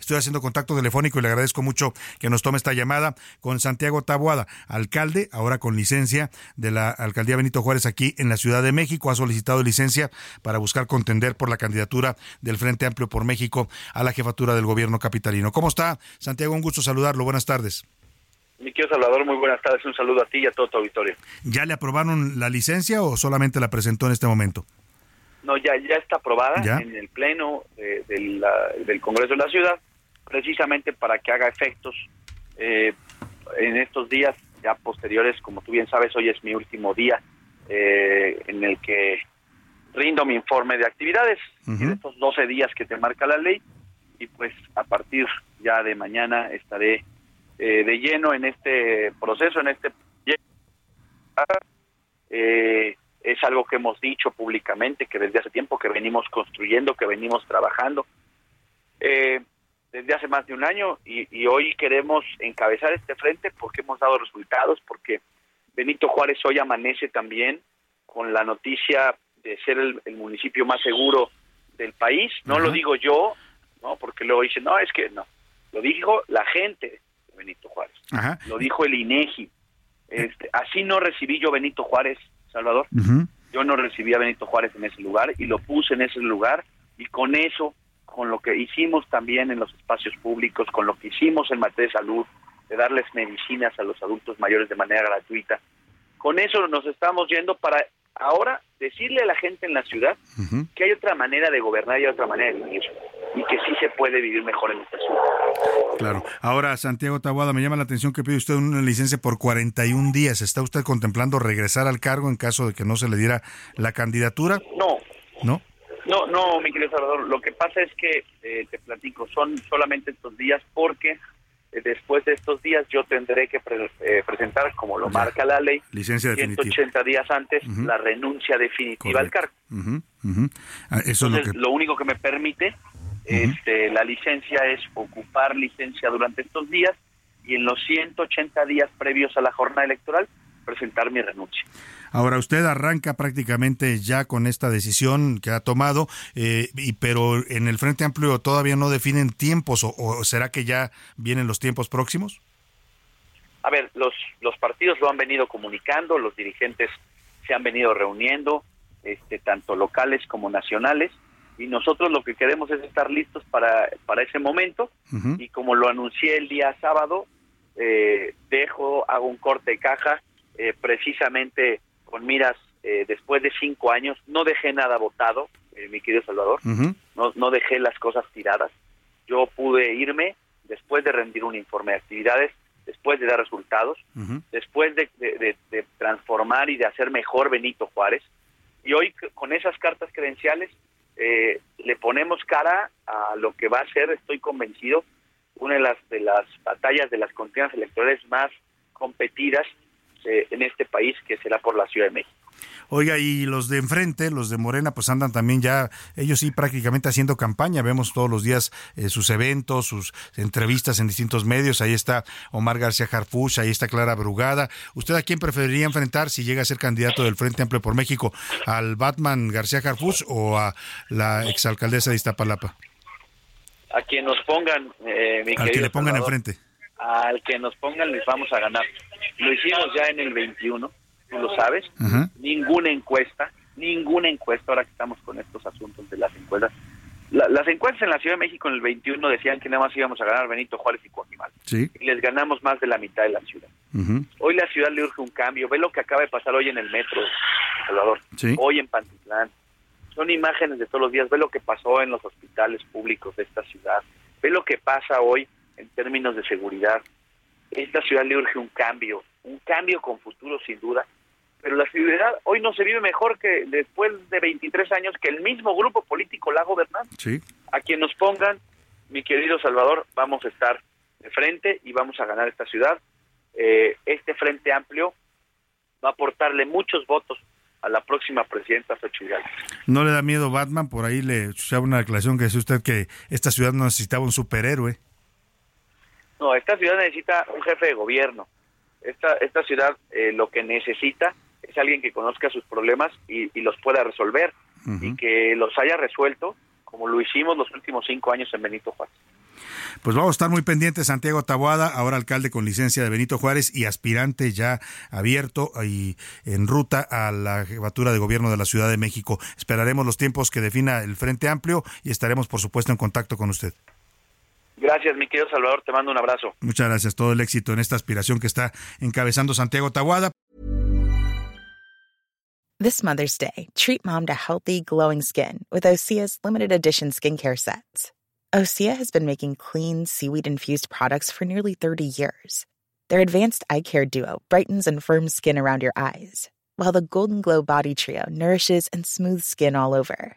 Estoy haciendo contacto telefónico y le agradezco mucho que nos tome esta llamada con Santiago Taboada, alcalde, ahora con licencia de la alcaldía Benito Juárez aquí en la Ciudad de México. Ha solicitado licencia para buscar contender por la candidatura del Frente Amplio por México a la jefatura del gobierno capitalino. ¿Cómo está, Santiago? Un gusto saludarlo. Buenas tardes. Mi querido Salvador, muy buenas tardes. Un saludo a ti y a todo tu auditorio. ¿Ya le aprobaron la licencia o solamente la presentó en este momento? No, ya, ya está aprobada ¿Ya? en el Pleno de- de la- del Congreso de la Ciudad, precisamente para que haga efectos eh, en estos días ya posteriores. Como tú bien sabes, hoy es mi último día eh, en el que rindo mi informe de actividades, en estos 12 días que te marca la ley, y pues a partir ya de mañana estaré eh, de lleno en este proceso, en este eh, es algo que hemos dicho públicamente, que desde hace tiempo que venimos construyendo, que venimos trabajando, eh, desde hace más de un año, y, y hoy queremos encabezar este frente porque hemos dado resultados, porque Benito Juárez hoy amanece también con la noticia de ser el, el municipio más seguro del país. No lo digo yo, no, porque luego dicen, no, es que no. Lo dijo la gente de Benito Juárez lo dijo el INEGI. Este, así no recibí yo Benito Juárez, Salvador. Yo no recibí a Benito Juárez en ese lugar y lo puse en ese lugar y con eso, con lo que hicimos también en los espacios públicos, con lo que hicimos en materia de salud, de darles medicinas a los adultos mayores de manera gratuita, con eso nos estamos yendo para ahora decirle a la gente en la ciudad que hay otra manera de gobernar y hay otra manera de vivir y que sí se puede vivir mejor en esta ciudad. Claro. Ahora, Santiago Taboada, me llama la atención que pide usted una licencia por 41 días. ¿Está usted contemplando regresar al cargo en caso de que no se le diera la candidatura? No, ¿No? No, no, mi querido Salvador, lo que pasa es que, eh, te platico, son solamente estos días porque eh, después de estos días yo tendré que pre- eh, presentar, como lo Ya. marca la ley, Licencia definitiva. 180 días antes la renuncia definitiva al cargo. Ah, Eso es lo Entonces, que... lo único que me permite este, la licencia es ocupar licencia durante estos días y en los 180 días previos a la jornada electoral presentar mi renuncia. Ahora, usted arranca prácticamente ya con esta decisión que ha tomado, eh, y, pero en el Frente Amplio todavía no definen tiempos, o, o será que ya vienen los tiempos próximos? A ver, los, los partidos lo han venido comunicando, los dirigentes se han venido reuniendo, este, tanto locales como nacionales, y nosotros lo que queremos es estar listos para, para ese momento, y como lo anuncié el día sábado, eh, dejo, hago un corte de caja, eh, precisamente con miras, eh, después de cinco años, no dejé nada votado, eh, mi querido Salvador, no, no dejé las cosas tiradas. Yo pude irme después de rendir un informe de actividades, después de dar resultados, después de, de- de- de transformar y de hacer mejor Benito Juárez. Y hoy con esas cartas credenciales eh, le ponemos cara a lo que va a ser, estoy convencido, una de las, de las batallas de las contiendas electorales más competidas eh, en este país, que será por la Ciudad de México. Oiga, y los de enfrente, los de Morena, pues andan también ya, ellos sí prácticamente haciendo campaña. Vemos todos los días eh, sus eventos, sus entrevistas en distintos medios. Ahí está Omar García Harfuch, ahí está Clara Brugada. ¿Usted a quién preferiría enfrentar si llega a ser candidato del Frente Amplio por México? ¿Al Batman García Harfuch o a la exalcaldesa de Iztapalapa? A quien nos pongan, eh, mi Al que le pongan Salvador, enfrente. al que nos pongan les vamos a ganar. Lo hicimos ya en el 21, tú lo sabes. Ninguna encuesta, ninguna encuesta, ahora que estamos con estos asuntos de las encuestas. La- las encuestas en la Ciudad de México en el 21 decían que nada más íbamos a ganar Benito Juárez y Coajimal. Sí. Y les ganamos más de la mitad de la ciudad. Hoy la ciudad le urge un cambio. Ve lo que acaba de pasar hoy en el metro, Salvador. Sí. Hoy en Pantitlán. Son imágenes de todos los días. Ve lo que pasó en los hospitales públicos de esta ciudad. Ve lo que pasa hoy en términos de seguridad. Esta ciudad le urge un cambio, un cambio con futuro sin duda. Pero la ciudad hoy no se vive mejor que después de 23 años que el mismo grupo político la ha gobernado. Sí. a quien nos pongan, mi querido Salvador, vamos a estar de frente y vamos a ganar esta ciudad. Eh, este frente amplio va a aportarle muchos votos a la próxima presidenta Xochitl ¿No le da miedo Batman? Por ahí le escuchaba una declaración que decía usted que esta ciudad no necesitaba un superhéroe. No, esta ciudad necesita un jefe de gobierno. Esta, esta ciudad eh, lo que necesita es alguien que conozca sus problemas y, los pueda resolver y que los haya resuelto como lo hicimos los últimos cinco años en Benito Juárez. Pues vamos a estar muy pendientes, Santiago Taboada, ahora alcalde con licencia de Benito Juárez y aspirante ya abierto y en ruta a la jefatura de gobierno de la Ciudad de México. Esperaremos los tiempos que defina el Frente Amplio y estaremos, por supuesto, en contacto con usted. Gracias, mi querido Salvador, te mando un abrazo. Muchas gracias, todo el éxito en esta aspiración que está encabezando Santiago Taboada. This Mother's Day, treat mom to healthy, glowing skin with Osea's limited edition skincare sets. Osea has been making clean, seaweed infused products for nearly 30 years. Their advanced eye care duo brightens and firms skin around your eyes, while the Golden Glow Body Trio nourishes and smooths skin all over.